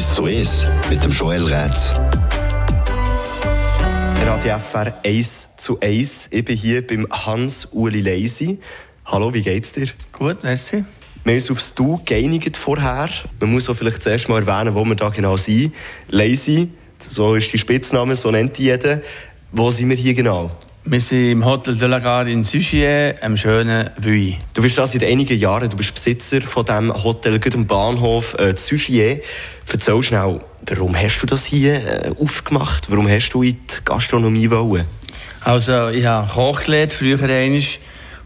1 zu 1 mit dem Joel Rätz. Radio FR 1 zu 1. Ich bin hier beim Hans-Uli Leisi. Hallo, wie geht's dir? Gut, merci. Wir haben uns aufs Du geeinigt vorher. Man muss auch vielleicht zuerst mal erwähnen, wo wir da genau sind. Leisi, so ist die Spitzname, so nennt die jeder. Wo sind wir hier genau? Wir sind im Hotel de la Gare in Suchier, am schönen Vuy. Du bist da seit einigen Jahren, du bist Besitzer von diesem Hotel gut am Bahnhof äh, Suchier. Erzähl schnell, warum hast du das hier äh, aufgemacht? Warum hast du in die Gastronomie wollen? Also, ich habe Koch gelernt, früher einmal,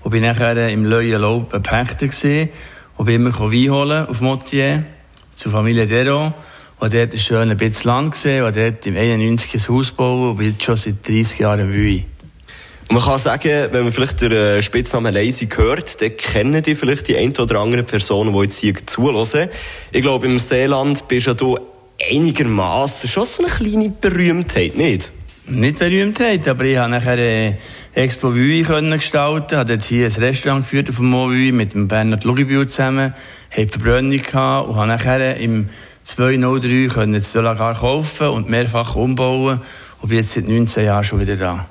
und bin nachher im Leuen Laub ein Pächter gewesen, und bin immer Wein holen auf Motier, zur Familie Dero. Und dort ein schönes bisschen Land gesehen, und dort im 91 ein Haus bauen, und bin jetzt schon seit 30 Jahren im Vuy. Und man kann sagen, wenn man vielleicht den äh, Spitznamen Lazy hört, dann kennen die vielleicht die ein oder andere Personen, die jetzt hier zuhören. Ich glaube, im Seeland bist ja du einigermaßen schon so eine kleine Berühmtheit, nicht? Nicht Berühmtheit, aber ich habe nachher äh, Expo können gestalten, habe dort hier ein Restaurant geführt auf dem Vue mit dem Bernhard Lugibühl zusammen, habe Verbrennung gehabt und habe nachher im 203 können das Solagar kaufen und mehrfach umbauen und bin jetzt seit 19 Jahren schon wieder da.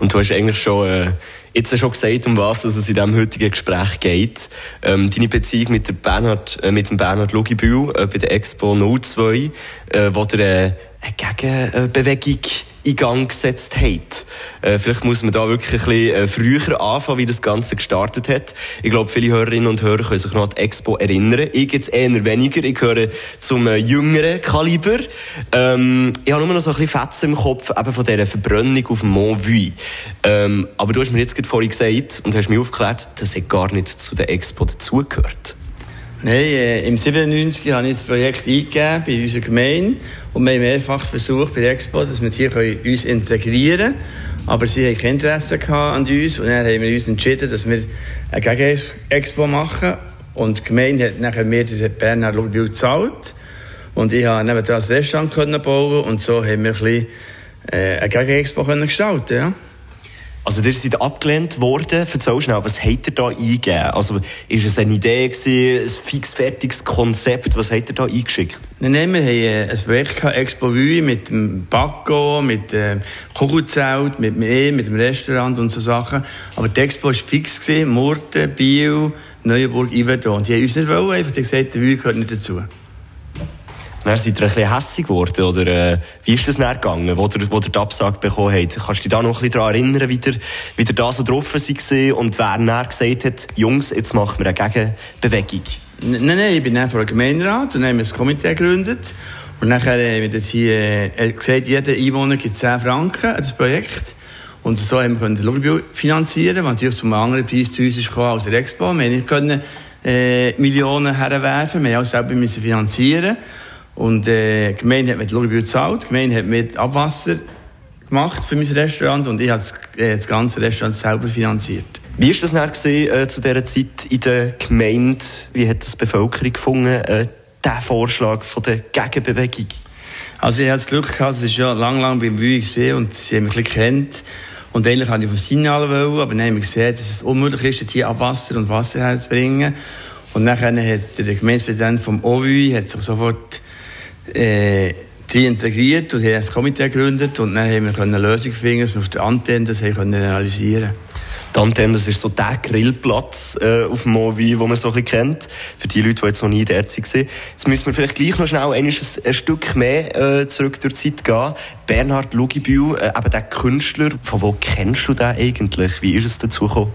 Und du hast eigentlich schon, äh, jetzt schon gesagt, um was es in diesem heutigen Gespräch geht. Ähm, deine Beziehung mit, der Bernhard, äh, mit dem Bernhard Lugibühl äh, bei der Expo 02, äh, wo der äh, eine Gegenbewegung in Gang gesetzt hat. Äh, vielleicht muss man da wirklich ein bisschen äh, früher anfangen, wie das Ganze gestartet hat. Ich glaube, viele Hörerinnen und Hörer können sich noch an die Expo erinnern. Ich jetzt eher weniger. Ich gehöre zum äh, jüngeren Kaliber. Ähm, ich habe nur noch so ein bisschen Fetzen im Kopf, eben von dieser Verbrennung auf Mont Vuy. Ähm, aber du hast mir jetzt gerade vorhin gesagt und hast mir aufgeklärt, das hat gar nicht zu der Expo dazugehört. Nein, äh, im 97 habe ich das Projekt eingegeben bei unserer Gemeinde und wir haben mehrfach versucht bei der Expo, dass wir hier uns integrieren können. Aber sie hatten kein Interesse an uns und dann haben wir uns entschieden, dass wir eine Gegen-Expo machen und die Gemeinde hat nachher mir den Bernhard Lubbiel gezahlt und ich konnte neben das Restaurant bauen und so haben wir ein bisschen, äh, eine Gegen-Expo gestalten ja. Also, ihr seid abgelehnt worden. Erzähl schnell, was habt ihr da eingegeben? Also, ist es eine Idee gewesen, ein fix fertiges Konzept? Was habt ihr da eingeschickt? Nein, nein, wir haben äh, ein gehabt, Expo Vue, mit dem Bacco, mit dem Kugelzelt, mit mir, mit dem Restaurant und so Sachen. Aber die Expo war fix. Murten, Biel, Neuenburg, Iverdon. Und die haben uns nicht wollen, einfach gesagt, der Vue gehört nicht dazu. Dann seid ihr ein bisschen hässig geworden, oder äh, wie ist das dann gegangen, wo ihr, wo ihr die Absage bekommen habt? Kannst du dich da noch ein bisschen daran erinnern, wie ihr, wie ihr da so drauf war und wer dann gesagt hat, Jungs, jetzt machen wir eine Gegenbewegung? Nein, nein, ich bin dann vor dem Gemeinderat und haben ein Komitee gegründet. Und nachher haben wir hier äh, gesagt, jeder Einwohner gibt 10 Franken an das Projekt. Und so haben wir den Lobby finanzieren, was natürlich zum anderen Preis zu uns ist als der Expo. Wir haben nicht können, äh, Millionen herwerfen, wir haben auch selber müssen finanzieren. Und äh, die Gemeinde hat mit Luribü gezahlt, die Gemeinde hat mit Abwasser gemacht für mein Restaurant und ich habe das, äh, das ganze Restaurant selber finanziert. Wie war das dann gewesen, äh, zu dieser Zeit in der Gemeinde? Wie hat das die Bevölkerung gefunden, äh, diesen Vorschlag von der Gegenbewegung? Also ich hatte das Glück gehabt, es ist ja lang, lang beim gesehen und sie haben mich ein kennt. Und eigentlich wollte ich vom Signal wollen, aber dann haben wir gesehen, dass es unmöglich ist, hier Abwasser und Wasser herzubringen. Und dann hat der Gemeindepräsident vom OWÜ hat sich sofort äh, die integriert und haben ein Komitee gegründet und dann haben wir eine Lösung finden, dass wir auf der Antenne das haben realisieren die Antenne, das ist so der Grillplatz äh, auf dem Movi, den man so ein kennt. Für die Leute, die jetzt noch nie dort waren. Jetzt müssen wir vielleicht gleich noch schnell ein, ein Stück mehr äh, zurück durch die Zeit gehen. Bernhard Lugibühl, äh, eben der Künstler, von wo kennst du den eigentlich? Wie ist es dazu gekommen?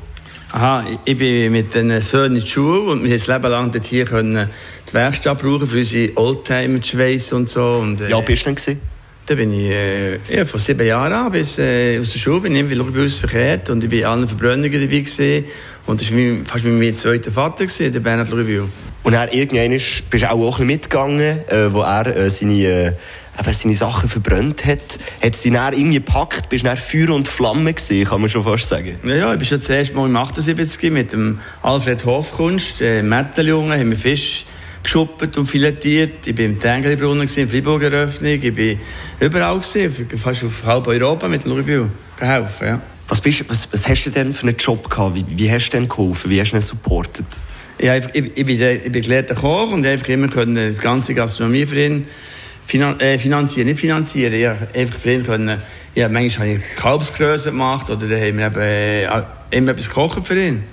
Aha, ich bin mit den Söhnen in die Schule und wir haben das Leben lang dort hier können die Werkstatt brauchen für unsere Oldtimer zu schweissen und so. Und, äh, ja, bist du denn Da bin ich äh, ja, von sieben Jahren an bis äh, aus der Schule bin ich irgendwie bewusst verkehrt und ich bin allen Verbrennungen dabei gewesen. und das war mein, fast wie mein zweiter Vater gewesen, der Bernhard Luribühl. Und er irgendwann bist du auch, auch ein bisschen mitgegangen, äh, wo er äh, seine äh, eben seine Sachen verbrannt hat, hat sie dann irgendwie gepackt, bist dann Feuer und Flamme gewesen, kann man schon fast sagen. Ja, ja, ich bin schon das erste Mal im 78 mit dem Alfred Hofkunst, äh, Metteljungen, haben wir Fisch geschuppt und filetiert. Ich war im Tengeli-Brunnen, in Freiburg Eröffnung. Ich war überall, gewesen, fast auf halb Europa mit dem Luribühl geholfen, ja. Was, bist, was, was hast du denn für einen Job gehabt? Wie, wie hast du denn geholfen? Wie hast du ihn supportet? Ich, ich, ich, bin, ich bin gelehrter Koch und einfach immer können das ganze Gastronomieverein finan äh, finanzieren, nicht finanzieren, ja, einfach ihn können, ja, manchmal habe ich Kalbsgröße gemacht oder da haben wir eben, äh, immer etwas gekocht für ihn.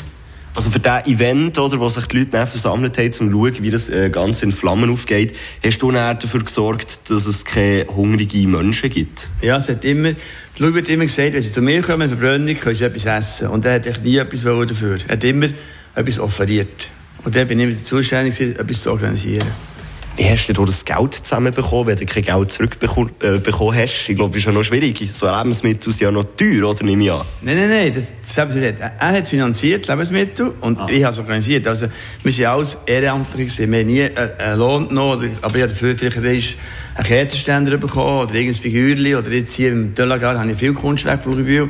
Also für dieses Event, oder, wo sich die Leute versammelt haben, um zu schauen, wie das äh, Ganze in Flammen aufgeht, hast du dann dafür gesorgt, dass es keine hungrigen Menschen gibt? Ja, es hat immer, die Leute wird immer gesagt, wenn sie zu mir kommen, Verbrennung, können sie etwas essen. Und er hat nie etwas dafür. Er hat immer etwas offeriert. Und dann bin ich immer zuständig, etwas zu organisieren. Wie hast du das Geld zusammenbekommen, wenn du kein Geld zurückbekommen äh, hast? Ich glaube, das ist ja noch schwierig. So Lebensmittel sind ja noch teuer, oder nehme ich an? Nein, nein, nein. Das, das er hat finanziert, Lebensmittel, und ah. ich habe es organisiert. Also, wir sind alles Ehrenamtliche. Wir haben nie einen Lohn genommen, aber ich habe dafür vielleicht einen Kerzenständer bekommen, oder irgendein Figürchen, oder jetzt hier im Delagar habe ich viel Kunstwerke, die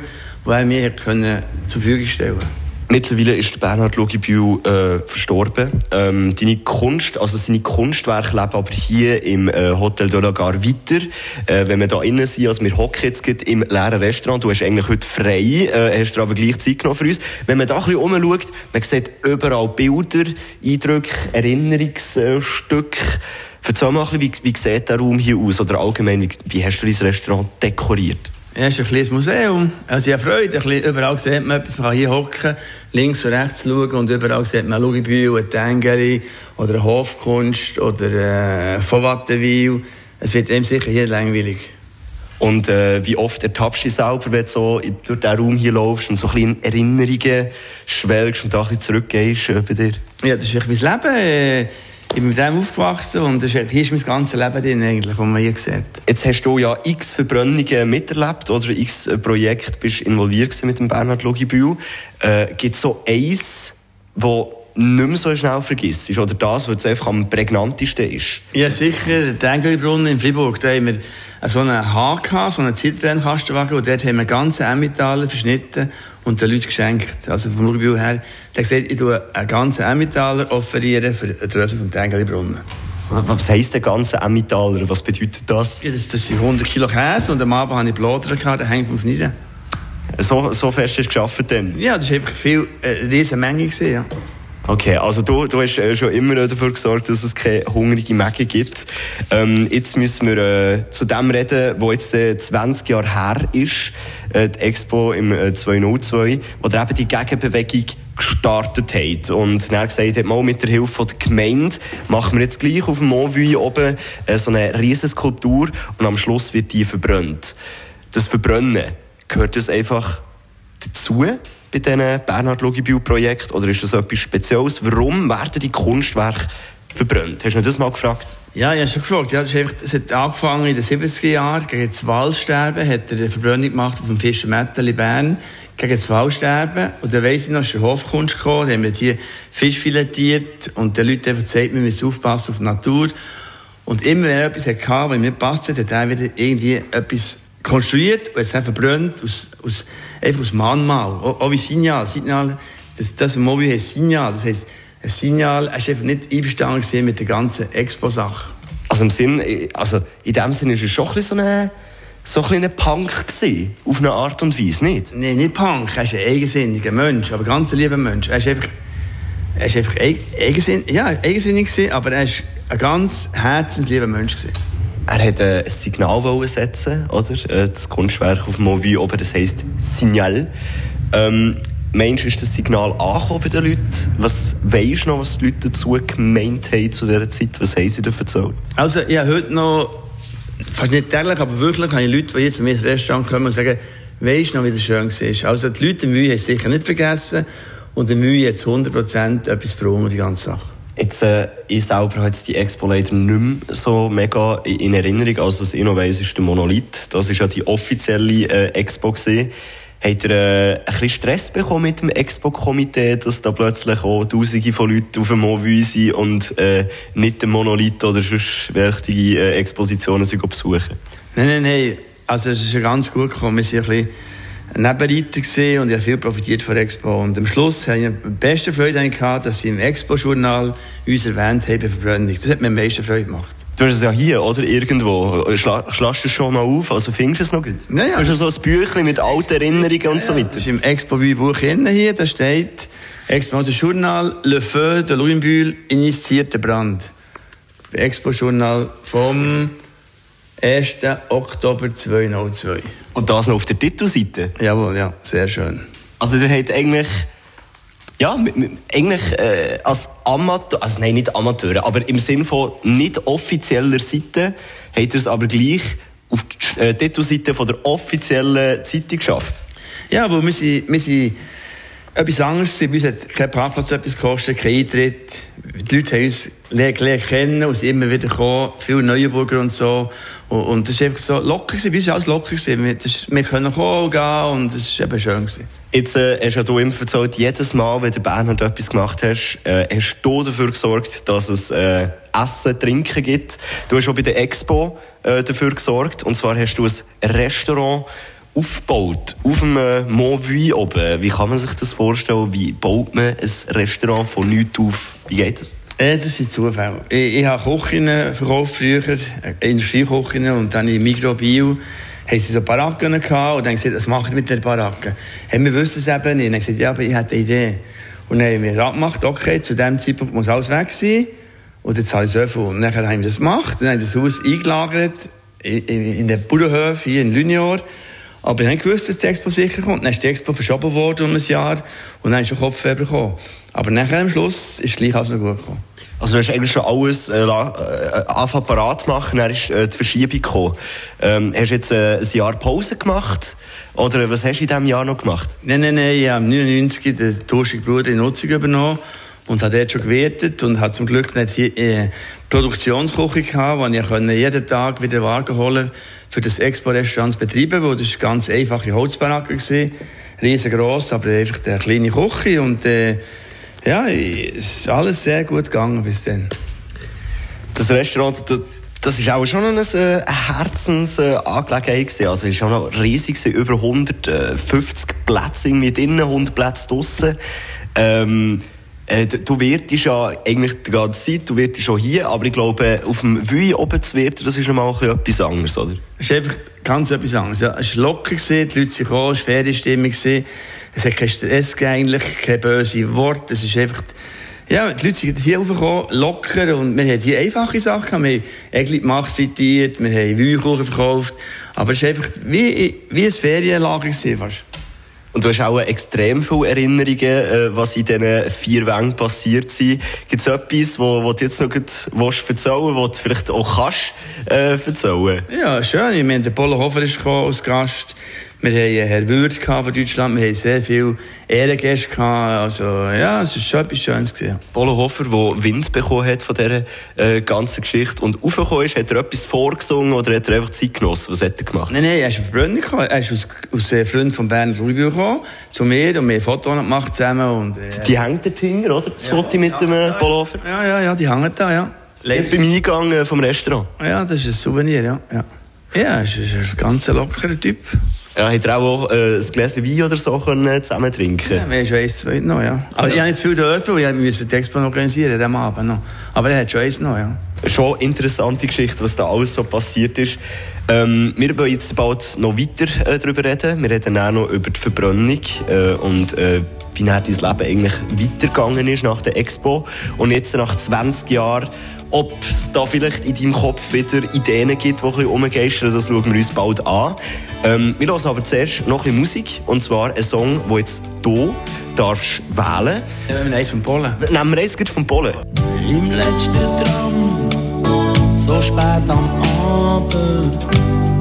er mir zur Verfügung stellen konnte. Mittlerweile ist Bernhard Logibühl äh, verstorben. Ähm, deine Kunst, also seine Kunstwerke leben aber hier im äh, Hotel de la Gare weiter. Äh, wenn wir da innen sind, also wir hocken jetzt im leeren Restaurant, du hast eigentlich heute frei, äh, hast du aber gleich Zeit genommen für uns. Wenn man da ein bisschen umschaut, man sieht überall Bilder, Eindrücke, Erinnerungsstücke. Erzähl mal ein bisschen, wie, wie sieht der Raum hier aus? Oder allgemein, wie, wie hast du dein Restaurant dekoriert? Ja, es ist ein kleines Museum. Also ich habe Freude. Ein überall sieht man etwas. Man kann hier hocken, links und rechts schauen und überall sieht man Lugibühl, ein Tengeli oder eine Hofkunst oder äh, von Wattenwil. Es wird einem sicher hier langweilig. Und äh, wie oft ertappst du dich selber, wenn du so durch diesen Raum hier laufst und so ein bisschen Erinnerungen schwelgst und da ein bisschen zurückgehst äh, bei dir? Ja, das ist wirklich mein Leben. Ich bin mit dem aufgewachsen und das ist, hier ist mein ganzes Leben drin, eigentlich, was man hier sieht. Jetzt hast du ja x Verbrennungen miterlebt oder x Projekte bist involviert mit dem Bernhard Logibühl. Äh, Gibt es so eins, wo nicht mehr so schnell vergisst? Oder das, was einfach am prägnantesten ist? Ja, sicher. Der Engelbrunnen in Fribourg, da haben wir so einen HK, so einen Zitrennkastenwagen, und dort haben wir ganze Emmentaler verschnitten und den Leuten geschenkt. Also vom Rubio her, der gesagt, ich tue einen ganzen Emmentaler offerieren für den Tröpfel vom Tengelibrunnen. Was heisst der ganze Emmentaler? Was bedeutet das? Ja, das, das sind 100 Kilo Käse und am Abend habe ich Bloder gehabt, der hängt vom Schneiden. So, so fest hast du geschafft dann? Ja, das war einfach viel, äh, eine riesige Menge. Gewesen, ja. Okay, also du, du hast äh, schon immer dafür gesorgt, dass es keine hungrige Mäge gibt. Ähm, jetzt müssen wir äh, zu dem reden, wo jetzt äh, 20 Jahre her ist, äh, die Expo im äh, 202, wo der eben die Gegenbewegung gestartet hat und dann gesagt hat, mal mit der Hilfe der Gemeinde machen wir jetzt gleich auf dem Montvue oben äh, so eine riesige Skulptur und am Schluss wird die verbrannt. Das Verbrennen, gehört das einfach dazu? Bei diesem Bernhard Logibühl Projekt oder ist das etwas Spezielles? Warum werden die Kunstwerke verbrannt? Hast du das mal gefragt? Ja, ich habe schon gefragt. Ja, das, ist einfach, das hat angefangen in den 70er Jahren. Gegen das Waldsterben hat er eine Verbrennung gemacht auf dem Fischer Metteli Bern. Gegen das Waldsterben. Und dann weiss ich noch, ist der Hofkunst gekommen. Haben wir hier Fisch filetiert. Und den Leuten einfach gesagt, wir müssen aufpassen auf die Natur. Und immer, wenn er etwas hatte, was ihm nicht passt hat, hat er wieder irgendwie etwas konstruiert und es verbrannt aus, aus, einfach aus Mahnmal. Auch, auch wie Signal. Signal das, das Mobil heißt Signal. Das heisst, ein Signal, er war einfach nicht einverstanden mit der ganzen Expo-Sache. Also im Sinn, also in dem Sinne ist es schon ein so ein so ein Punk gewesen, auf eine Art und Weise, nicht? Nein, nicht Punk. Er ist ein eigensinniger Mensch, aber ein ganz lieber Mensch. Er ist einfach, er ist einfach eigensinnig, ja, eigensinnig gewesen, aber er ist ein ganz herzenslieber Mensch gewesen. Er wollte äh, ein Signal setzen, oder? Äh, das Kunstwerk auf dem Movie oben, das heisst Signal. Ähm, meinst du, ist das Signal angekommen bei den Leuten? Was weisst du noch, was die Leute dazu gemeint haben zu dieser Zeit? Was haben sie da erzählt? Also, ich habe heute noch, fast nicht täglich, aber wirklich, habe ich Leute, die jetzt zu mir ins Restaurant kommen und sagen, weisst du noch, wie das schön war? Also, die Leute in Mühe haben es sicher nicht vergessen und in Mühe hat 100% etwas gebraucht, die ganze Sache. Jetzt, äh, ich selber habe die Expo leider nicht mehr so mega in Erinnerung. Also, was ich noch weiss, ist der Monolith. Das war ja die offizielle äh, Expo. Gewesen. Habt ihr äh, ein bisschen Stress bekommen mit dem Expo-Komitee, dass da plötzlich auch Tausende von Leuten auf dem Movie sind und äh, nicht den Monolith oder sonst welche äh, Expositionen besuchen? Nein, nein, nein. Also, es ist ja ganz gut gekommen. Wir sind ein bisschen Nebenreiter gesehen und ich habe viel profitiert von Expo. Und am Schluss habe ich die beste Freude gehabt, dass sie im Expo-Journal uns erwähnt haben, Verbrennung. Das hat mir am meisten Freude gemacht. Du hast es ja hier, oder? Irgendwo. Schla schlägst du es schon mal auf? Also findest du es noch gut? Ja, ja. Du hast so ein Büchlein mit alten Erinnerungen und ja, so weiter. Das ist im Expo-Buch hier, da steht, Expo, also Journal Le Feu de Louisbühl initiierte Brand. Expo-Journal vom 1. Oktober 2002. Und das noch auf der Titelseite? Jawohl, ja, sehr schön. Also der hat eigentlich... Ja, eigentlich äh, als Amateur, also nein, nicht Amateure, aber im Sinne von nicht offizieller Seite, hat er es aber gleich auf die äh, Titelseite von der offiziellen Zeitung geschafft. Ja, weil wir sind, wir sind etwas anderes. Bei uns hat kein Parkplatz etwas gekostet, kein Eintritt. Die Leute haben uns lernen kennen und sind immer wieder gekommen. Viele Neuenburger und so. Und, und das war einfach so locker. Gewesen. Bei uns war alles locker. Gewesen. Wir, das, wir können kommen und gehen und das war eben schön. Gewesen. Jetzt äh, hast ja du immer erzählt, jedes Mal, wenn der Bernhard etwas gemacht hast, äh, hast du dafür gesorgt, dass es äh, Essen, Trinken gibt. Du hast auch bei der Expo äh, dafür gesorgt. Und zwar hast du ein Restaurant aufgebaut, auf dem äh, Mont Vuy oben. Wie kann man sich das vorstellen? Wie baut man ein Restaurant von nichts auf? Wie geht das? Äh, das sind Zufälle. Ich, ich habe Kochinnen verkauft früher, äh, Industriekochinnen, und dann in Mikrobio haben sie so Baracken gehabt und dann gesagt, was macht ihr mit der Baracken? Hey, wir wissen es eben nicht. Und dann gesagt, ja, aber ich hatte eine Idee. Und dann haben wir abgemacht, okay, zu dem Zeitpunkt muss alles weg sein. Und jetzt habe ich so viel. Und dann haben wir das gemacht und haben das Haus eingelagert in, in, in den Bauernhof hier in Lunior. Aber ich habe gewusst, dass die Expo sicher kommt. Dann ist die Expo verschoben worden um ein Jahr und dann ist schon Kopfeber gekommen. Aber nachher am Schluss ist gleich alles noch gut gekommen. Also du hast eigentlich schon alles äh, äh, parat machen, dann ist äh, die Verschiebung gekommen. Ähm, hast du jetzt äh, ein Jahr Pause gemacht? Oder was hast du in diesem Jahr noch gemacht? Nein, nein, nein, ich habe 99 den Torschig Bruder in Nutzung übernommen und habe dort schon gewertet und habe zum Glück nicht hier äh, Produktionsküche gehabt, wo ich jeden Tag wieder Wagen holen für das Expo-Restaurant zu betreiben, wo das ganz einfache Holzbaracke war, riesengroß, aber einfach eine kleine Küche und äh, ja, es ist alles sehr gut gegangen bis dann. Das Restaurant, das, ist auch schon eine, eine Herzensangelegenheit Also es war schon noch riesig, über 150 Plätze mit innen, 100 Plätze draussen. Ähm, äh, du wirst ja eigentlich die ganze Zeit, du wirst schon hier, aber ich glaube, auf dem Wui oben zu werden, das ist nochmal etwas anderes, oder? Es ist einfach ganz etwas anderes. Ja. Es war locker, die Leute sind gekommen, es war Ferienstimmung, es hat keinen Stress eigentlich, keine böse Worte, es ist einfach... Ja, die Leute sind hier raufgekommen, locker, und wir haben hier einfache Sachen Wir haben Egli gemacht, frittiert, wir haben Wühlkuchen verkauft, aber es war einfach wie, wie ein Ferienlager fast. Und du hast auch extrem viele Erinnerungen, äh, was in diesen vier Wänden passiert sind. Gibt es etwas, wo, wo du jetzt noch willst erzählen was du vielleicht auch kannst äh, erzählen? Ja, schön. Ich meine, der Polo Hofer ist gekommen als Gast. Wir haben Herrn Würd von Deutschland, wir haben sehr viele Ehrengäste gehabt. Also, ja, es war schon etwas Schönes. Gewesen. Polo Hofer, der Wind bekommen hat von dieser äh, ganzen Geschichte und aufgekommen ist, hat er etwas vorgesungen oder hat er einfach Zeit genossen? Was hat er gemacht? Nein, nein, er ist auf Brünn gekommen. Er ist aus, aus äh, Freund von Bernd Rubio gekommen, zu mir und wir haben Fotos gemacht zusammen. Und, äh, die hängt dort hinten, oder? Das ja, Foto mit ja, dem äh, Polo Hofer? Ja, ja, ja, die hängt da, ja. Lebt beim Eingang äh, vom Restaurant? Ja, das ist ein Souvenir, ja. Ja, ja ist, ist ein ganz lockerer Typ. Ja, hat er auch äh, ein Gläschen Wein oder so können zusammen trinken Ja, wir haben schon eins, zwei noch, ja. Aber ja. ich habe nicht viel dürfen, weil ich musste die Expo organisieren, am Abend noch. Aber er hat schon eins noch, ja. Schon eine interessante Geschichte, was da alles so passiert ist. Ähm, wir wollen jetzt bald noch weiter äh, darüber reden. Wir reden auch noch über die Verbrennung äh, und äh, wie dein Leben eigentlich weitergegangen ist nach der Expo. Und jetzt nach 20 Jahren ob es da vielleicht in deinem Kopf wieder Ideen gibt, die ein bisschen rumgeistern, das schauen wir uns bald an. Ähm, wir hören aber zuerst noch ein bisschen Musik, und zwar einen Song, den jetzt du darfst wählen darfst. Nehmen wir eins vom Polen. Nehmen wir eins vom Polen. Im letzten Tram, so spät am Abend,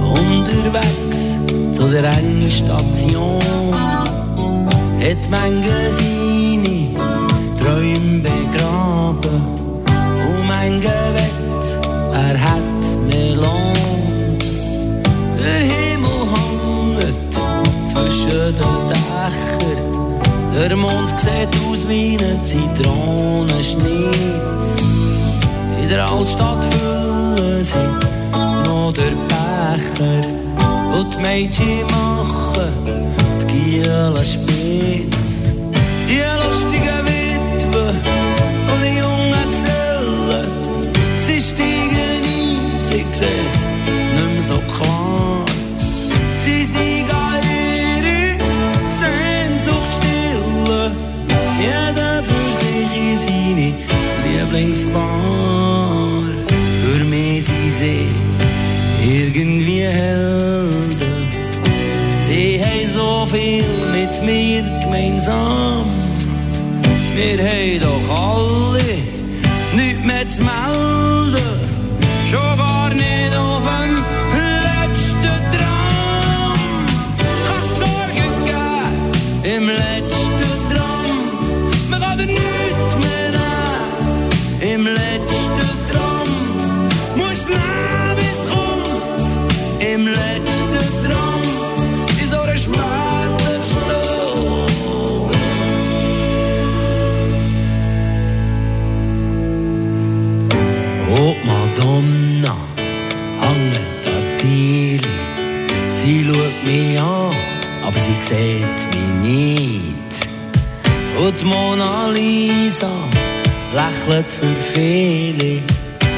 unterwegs zu der engen Station, hat manche er hat Melon. Der Himmel hängt zwischen den Dächern, der Mond sieht aus wie ein Zitronenschnitz. In der Altstadt füllen sich noch der Becher und die Mädchen machen die Giele spitz. seh's nicht mehr so klar. Sie sind an ihre Sehnsucht stillen, jeder für sich in seine Lieblingsbar. Für mich sind sie irgendwie Helden. Sie haben so viel mit mir gemeinsam. Wir haben doch alle lächelt für viele.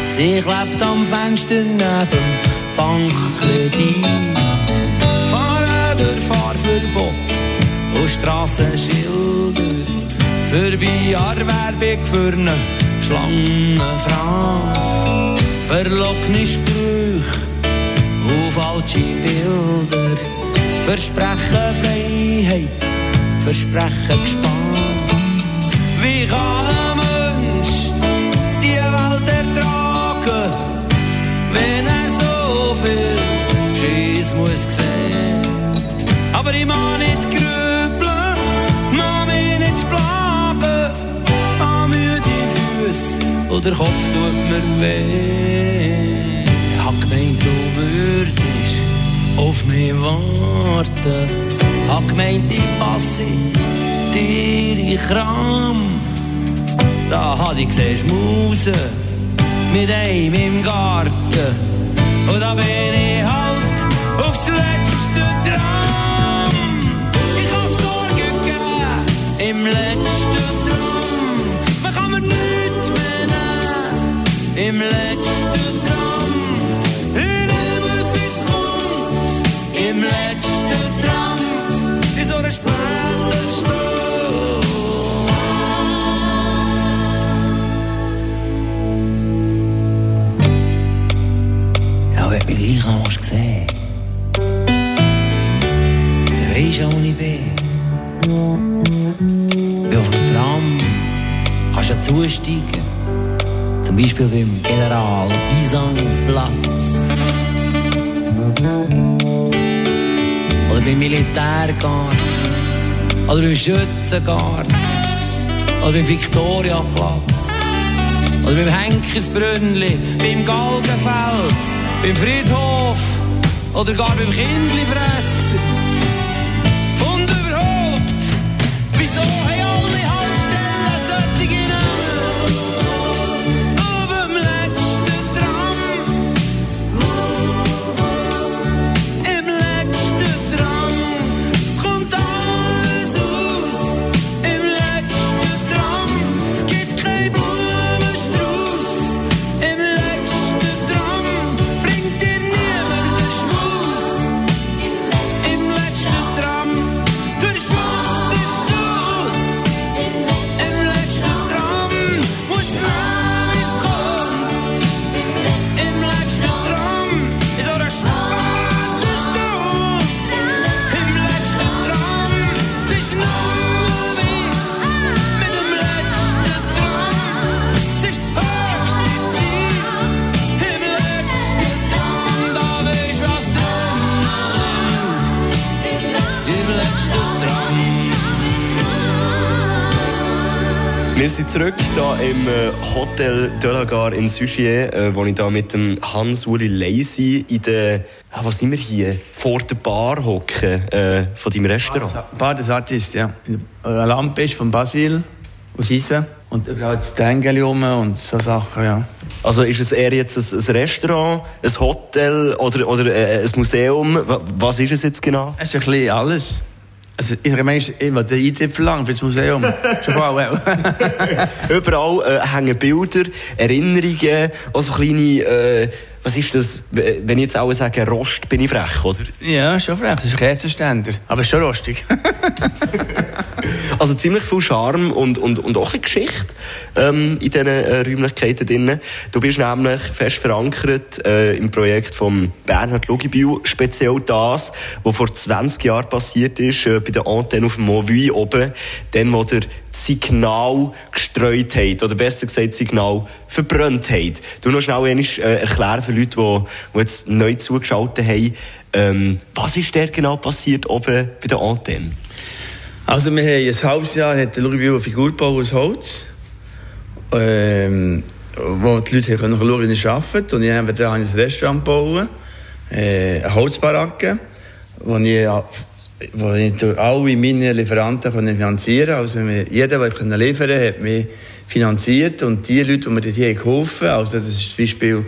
Sie klebt am Fenster neben Bankkredit. Fahren durch Fahrverbot und Strassenschilder. Vorbei an der Werbung für eine Schlangenfrau. Verlockene Sprüche und falsche Bilder. Versprechen Freiheit, Versprechen Gespann. Wie kann ich mag nicht grübeln, mag mich nicht plagen, an müde Füße oder Kopf tut mir weh. Ich hab gemeint, du würdest auf mich warten, hab gemeint, ich passe dir in Kram. Da hat ich gesehen, Schmuse mit einem im Garten. Und da bin ich halt auf das im letzten nehme es, wie es kommt im letzten Tram. In so einer späten Stunde. Ja, wenn du mich gleich einmal gesehen dann weisst du auch, wo ich bin. Bin auf dem Tram, kannst ja zusteigen. Beispiel beim General Isangplatz. Oder beim Militärgarten. Oder beim Schützengarten. Oder beim Viktoriaplatz. Oder beim Henkersbrünnli, beim Galgenfeld, beim Friedhof oder gar beim Kindlifresser. Im äh, Hotel de la Gare in Suchier, äh, wo ich da mit dem Hans-Uli Leisi in der, ah, was sind wir hier, vor der Bar hocken äh, von deinem Restaurant. Bar des Artist, ja. Eine Lampe ist von Basil aus Isen. Und überall das Tengeli rum und so Sachen, ja. Also ist es eher jetzt ein, ein Restaurant, ein Hotel oder, oder äh, ein Museum? Wa- Was ist es jetzt genau? Es ist ein bisschen alles. Also, ich meine, ich will den Eintritt verlangen für das Museum. Schon bald. Überall äh, hängen Bilder, Erinnerungen, auch so kleine, äh, was ist das, wenn ich jetzt alle sage Rost, bin ich frech, oder? Ja, schon frech. Das ist ein Kerzenständer. Aber schon lustig. Also ziemlich viel Charme und, und, und auch ein Geschichte ähm, in diesen äh, Räumlichkeiten drin. Du bist nämlich fest verankert äh, im Projekt von Bernhard Lugibühl, speziell das, was vor 20 Jahren passiert ist, äh, bei der Antenne auf dem Mauvui oben, dann, wo der Signal gestreut hat, oder besser gesagt, Signal verbrannt hat. Du noch schnell einmal, äh, erklären für Leute, die, die jetzt neu zugeschaltet haben, ähm, was ist da genau passiert oben bei der Antenne? Also wir haben ein halbes Jahr hat der Louis eine Figur gebaut aus Holz, ähm, wo die Leute können schauen, wie er arbeitet. Und ich habe dann ein Restaurant gebaut, äh, eine Holzbaracke, wo ich, wo ich alle meine Lieferanten finanzieren konnte. Also jeder, der liefern konnte, hat mich finanziert. Und die Leute, die mir hier geholfen haben, also das ist zum Beispiel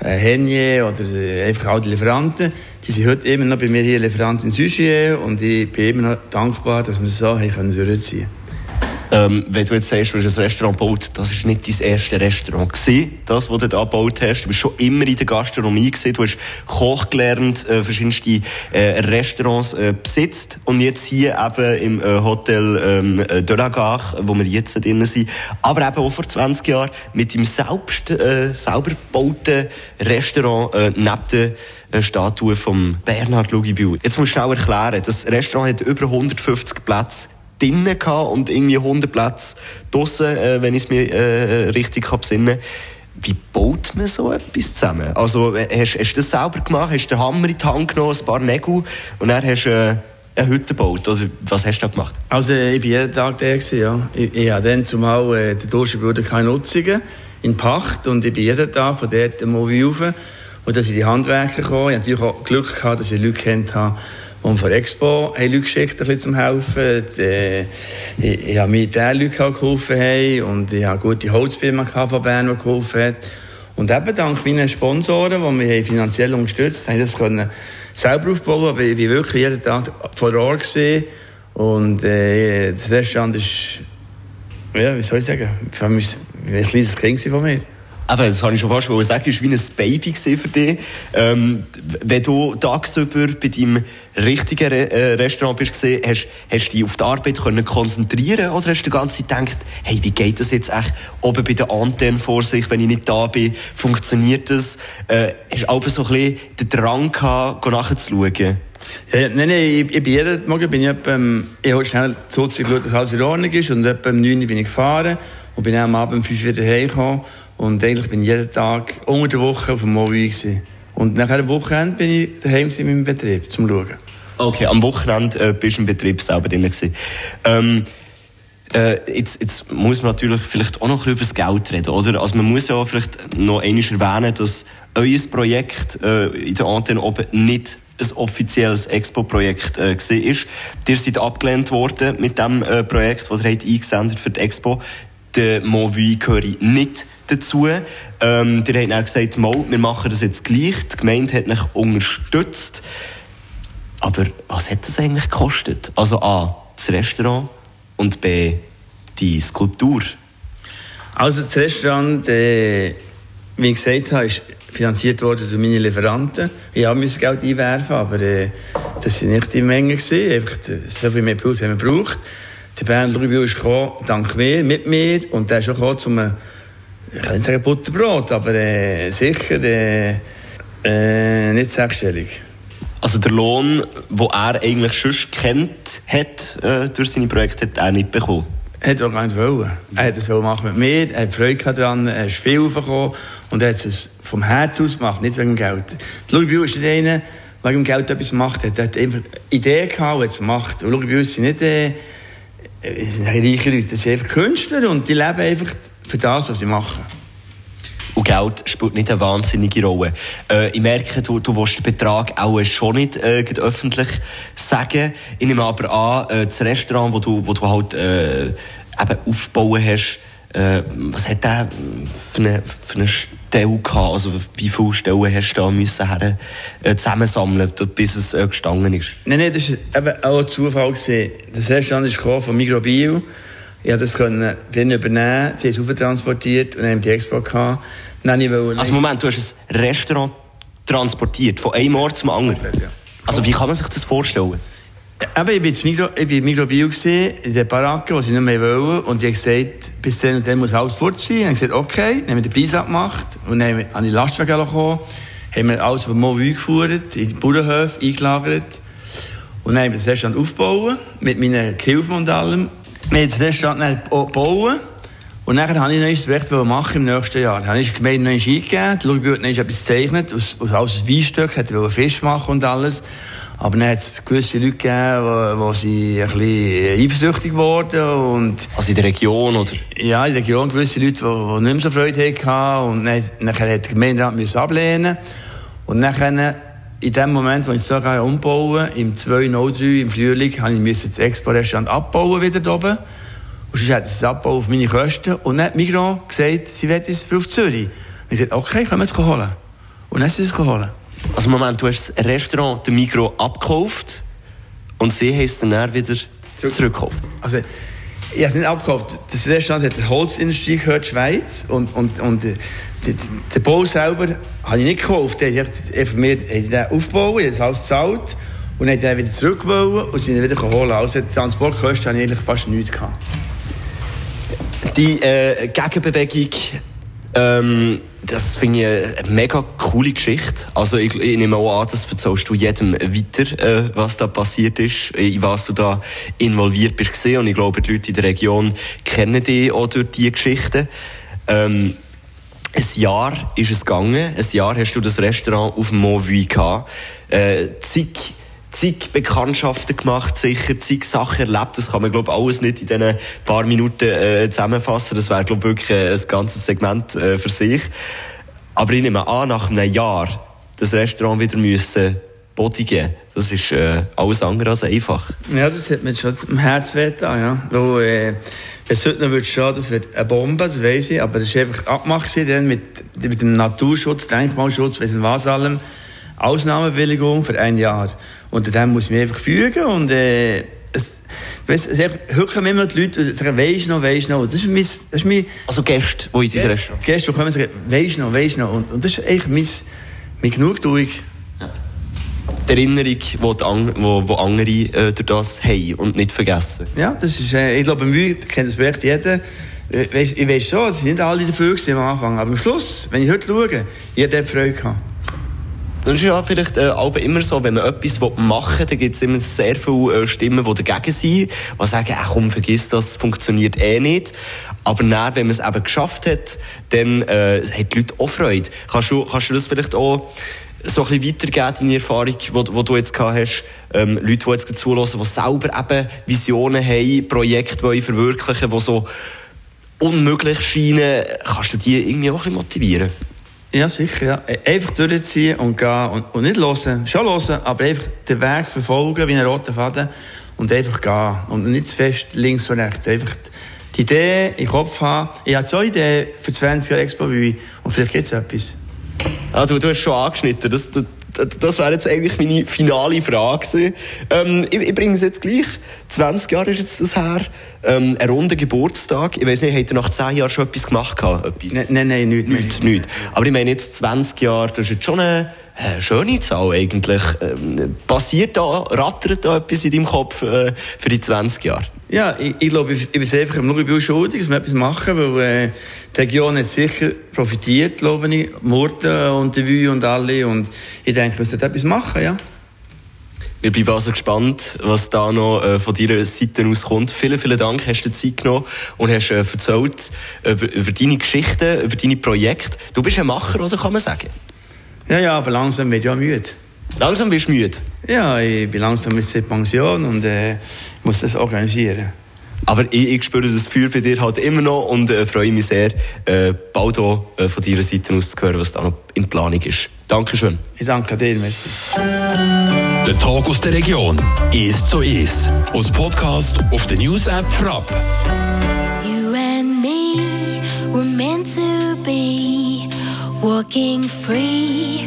Henje oder äh, einfach all die Lieferanten, die sind heute immer noch bei mir hier Lieferant in Sugier und ich bin immer noch dankbar, dass wir es so haben können durchziehen ähm, wenn du jetzt sagst, du hast ein Restaurant gebaut, das war nicht dein erstes Restaurant gewesen, das, was du da gebaut hast. Du bist schon immer in der Gastronomie gewesen. Du hast Koch gelernt, äh, verschiedenste äh, Restaurants äh, besitzt und jetzt hier eben im äh, Hotel ähm, äh, de wo wir jetzt drin sind, aber eben auch vor 20 Jahren mit dem selbst äh, selber gebauten Restaurant äh, neben der eine Statue von Bernhard Lugibühl. Jetzt musst du schnell erklären, das Restaurant hat über 150 Plätze drinnen und irgendwie 100 Plätze draussen, äh, wenn ich es mir äh, richtig besinnen wie baut man so etwas zusammen? Also, äh, hast, hast du das selber gemacht? Hast du den Hammer in die Hand genommen, ein paar Nägel und dann hast du äh, eine Hütte gebaut? Also, was hast du da gemacht? Also, ich war jeden Tag da, ja. Ich, ich hatte dann zumal äh, der Durchschnittbruder keine Nutzungen in Pacht und ich bin jeden Tag von dort mal rauf und dann sind die Handwerker gekommen. Ich hatte natürlich auch Glück gehabt, dass ich Leute kennt habe, die von Expo haben Leute geschickt, ein bisschen zum Helfen. Äh, ich, ich habe Militärleute geholfen haben und ich habe gute Holzfirma von Bern, die geholfen hat. Und eben dank meinen Sponsoren, die mich finanziell unterstützt haben, ich das können selber aufbauen, aber ich war wirklich jeden Tag vor Ort gesehen und äh, das Restaurant ist, ja, wie soll ich sagen, für mich ein kleines Kind von mir. Aber das habe ich schon fast sagen, es war wie ein Baby für dich. Ähm, wenn du tagsüber bei deinem richtigen Re äh, Restaurant bist, hast, hast du dich auf die Arbeit können konzentrieren oder hast du die ganze Zeit gedacht, hey, wie geht das jetzt echt oben bei der Antenne vor sich, wenn ich nicht da bin, funktioniert das? Äh, hast du aber so ein bisschen den Drang gehabt, nachzuschauen? Ja, nein, nein, ich, ich bin jeden Morgen bin ich ähm, ich habe schnell so geschaut, dass alles in Ordnung ist und etwa um 9 Uhr bin ich gefahren und bin am Abend um 5 Uhr wieder heimgekommen und eigentlich bin ich jeden Tag unter der Woche auf dem gewesen. Und nach einem Wochenende bin ich daheim in meinem Betrieb, zum Schauen. Okay, am Wochenende äh, bist du im Betrieb selber drin. Ähm, äh, jetzt, jetzt muss man natürlich vielleicht auch noch ein bisschen über das Geld reden, oder? Also man muss ja vielleicht noch einmal erwähnen, dass euer Projekt äh, in der Antenne oben nicht ein offizielles Expo-Projekt äh, war. Ihr seid abgelehnt worden mit dem äh, Projekt, das ihr eingesendet für die Expo. Der Movie gehöre nicht dazu. Ähm, die haben dann gesagt, Mal, wir machen das jetzt gleich. Die Gemeinde hat mich unterstützt. Aber was hat das eigentlich gekostet? Also A, das Restaurant und B, die Skulptur. Also das Restaurant, äh, wie ich gesagt habe, ist finanziert worden durch meine Lieferanten. Ich musste Geld einwerfen, aber äh, das war nicht die Menge. Gewesen. Einfach so viel mehr Blut haben wir gebraucht. Der Bernd Rubio ist gekommen, dank mir, mit mir, und der ist auch gekommen, zum ich kann nicht sagen Butterbrot, aber äh, sicher äh, äh, nicht sechsstellig. Also der Lohn, den er eigentlich schon kennt hat äh, durch seine Projekte, hat er nicht bekommen? Hat er gar nicht wollen. Er hat es machen mit mir, er hat Freude daran, er ist viel aufgekommen und er hat es vom Herz aus gemacht, nicht wegen Geld. Louis Biu ist nicht einer, der wegen Geld etwas gemacht hat. Er hat einfach Ideen gehabt und hat es gemacht. Und Louis Biu sind nicht äh, sind reiche Leute, das sind einfach Künstler und die leben einfach für das, was sie machen. Und Geld spielt nicht eine wahnsinnige Rolle. Äh, ich merke, du, du willst den Betrag auch schon nicht äh, öffentlich sagen. Ich nehme aber an, äh, das Restaurant, wo du, wo du halt äh, eben aufbauen hast, äh, was hat der für eine, für eine Stelle gehabt? Also wie viele Stellen hast du da müssen her, äh, zusammensammeln, bis es äh, gestanden ist? Nein, nein, das war eben auch ein Zufall. Gewesen. Das Restaurant ist von Migrobil. Ich das können übernehmen, sie haben es transportiert und haben die Expo gehabt. Nein, ich also Moment, du hast ein Restaurant transportiert, von einem Ort zum anderen? Ja. Also wie kann man sich das vorstellen? Eben, ich bin jetzt Migro, ich bin in der Baracke, wo sie nicht mehr wollen. Und ich habe gesagt, bis dann und dann muss alles fort sein. Und ich habe gesagt, okay, dann haben wir den Preis abgemacht. Und dann haben wir Lastwagen gekommen, haben wir alles von Movue gefahren, in die Bauernhöfe eingelagert. Und dann haben wir das Restaurant aufgebaut, mit meinen Gehilfen und allem. Wir haben das Restaurant gebaut. Und dann habe ich ein neues Projekt machen im nächsten Jahr. Dann habe ich die Gemeinde neu eingegeben. Die Lugby hat etwas gezeichnet, aus, aus alles Weinstück, hat Fisch machen und alles. Aber dann hat es gewisse Leute gegeben, wo sie ein bisschen eifersüchtig wurden. Und also in der Region, oder? Ja, in der Region gewisse Leute, die, die nicht mehr so Freude hatten. Und dann, dann hat der Gemeinderat ablehnen. Und dann, in dem Moment, wo ich so umbauen im 203 im Frühling, habe ich das Expo-Restaurant abbauen wieder oben. Und sonst hat es abbauen auf meine Kosten. Und dann hat Migros gesagt, sie wollen es auf Zürich. Und ich sagte, okay, können wir es holen. Und dann sind sie es holen. Also Moment, du hast das Restaurant der Migro abgekauft und sie haben es dann wieder Zurück. zurückgekauft? Also, ich habe es nicht abgekauft. Das Restaurant hat der Holzindustrie gehört, Schweiz. Und, und, und der Bau selber habe ich nicht gekauft. Ich habe mir den aufgebaut, habe alles gezahlt und dann wieder zurück und sie ihn wieder holen. Also Transportkosten habe ich fast nichts gehabt. Die äh, Gegenbewegung ähm, das finde ich eine mega coole Geschichte. Also ich, ich nehme auch an, das erzählst du jedem weiter, äh, was da passiert ist, in was du da involviert bist. Und ich glaube, die Leute in der Region kennen dich auch durch diese Geschichte. Ähm, ein Jahr ist es gegangen. Ein Jahr hast du das Restaurant auf dem Mont gehabt. Äh, zig zig Bekanntschaften gemacht, sicher zig Sachen erlebt. Das kann man, glaube alles nicht in diesen paar Minuten äh, zusammenfassen. Das wäre, glaube ich, wirklich äh, ein ganzes Segment äh, für sich. Aber ich nehme an, nach einem Jahr das Restaurant wieder müssen bodigen. Das ist äh, alles andere als einfach. Ja, das hat mir schon im Herz weh ja. Weil, äh, es heute noch stehen das wird eine Bombe, das weiss ich, aber das war einfach abgemacht mit, mit dem Naturschutz, Denkmalschutz, weiss was allem. Ausnahmebewilligung für ein Jahr. Und dem muss ich mich einfach fügen und äh, es, weißt, es, heute kommen immer die Leute und sagen, weisst noch, weisst noch. Das ist mein, das ist mein, also Gäste, die in dein Restaurant Gäste, die kommen und sagen, weisst noch, weisst noch. Und, und das ist eigentlich mein, mein Genugtuung. Die Erinnerung, die, die, wo, wo andere äh, durch das haben und nicht vergessen. Ja, das ist, äh, ich glaube, im Wü kennt das Projekt jeder. Äh, ich weiß schon, es sind nicht alle dafür am Anfang, aber am Schluss, wenn ich heute schaue, jeder hat Freude gehabt. Das ist ja vielleicht äh, aber immer so, wenn man etwas machen will, dann gibt es immer sehr viele äh, Stimmen, die dagegen sind, die sagen, ach komm, vergiss das, funktioniert eh nicht. Aber dann, wenn man es eben geschafft hat, dann äh, hat die Leute auch Freude. Kannst du, kannst du das vielleicht auch so ein weitergeben, deine Erfahrung, die du jetzt gehabt hast? Ähm, Leute, die jetzt zulassen, die selber eben Visionen haben, Projekte wollen verwirklichen, die so unmöglich scheinen, kannst du die irgendwie auch ein bisschen motivieren? Ja, sicher. Ja. E, einfach durchziehen und gehen und, und nicht hören. Schon hören, aber einfach den Weg verfolgen wie einen roten Faden und einfach gehen. Und nicht zu fest links und rechts. Einfach die Idee im Kopf haben. Ich habe zwei Ideen für 20 Jahre Expo und vielleicht gibt es etwas. Ah, du, du hast schon angeschnitten. Das, das, das wäre jetzt eigentlich meine finale Frage ähm, ich, ich bringe es jetzt gleich. 20 Jahre ist jetzt das her. Ähm, ein runder Geburtstag. Ich weiß nicht, habt ihr nach 10 Jahren schon etwas gemacht? Etwas? Nein, nein, nein, nichts. Nicht, nicht. Aber ich meine jetzt 20 Jahre, das ist jetzt schon eine äh, schöne Zahl eigentlich. Ähm, passiert da, rattert da etwas in deinem Kopf äh, für die 20 Jahre? Ja, ich, ich glaube, ich, ich bin einfach im Luribühl schuldig, dass wir etwas machen, weil äh, die Region hat sicher profitiert, glaube ich, Murten und die Wü und alle und ich denke, wir sollten etwas machen, ja. Wir bleiben also gespannt, was da noch äh, von deiner Seite aus kommt. Vielen, vielen Dank, hast du Zeit genommen und hast äh, erzählt über, über deine Geschichten, über deine Projekte. Du bist ein Macher, oder kann man sagen? Ja, ja, aber langsam wird ja müde. Langsam bist du müde? Ja, ich bin langsam mit der Pension und äh, muss das organisieren. Aber ich, ich spüre das Feuer bei dir halt immer noch und äh, freue mich sehr, äh, bald auch äh, von deiner Seite aus zu hören, was da noch in Planung ist. Dankeschön. Ich danke dir, merci. Der Tag aus der Region ist so ist. Aus Podcast auf der News App Frapp. You and me were meant to be walking free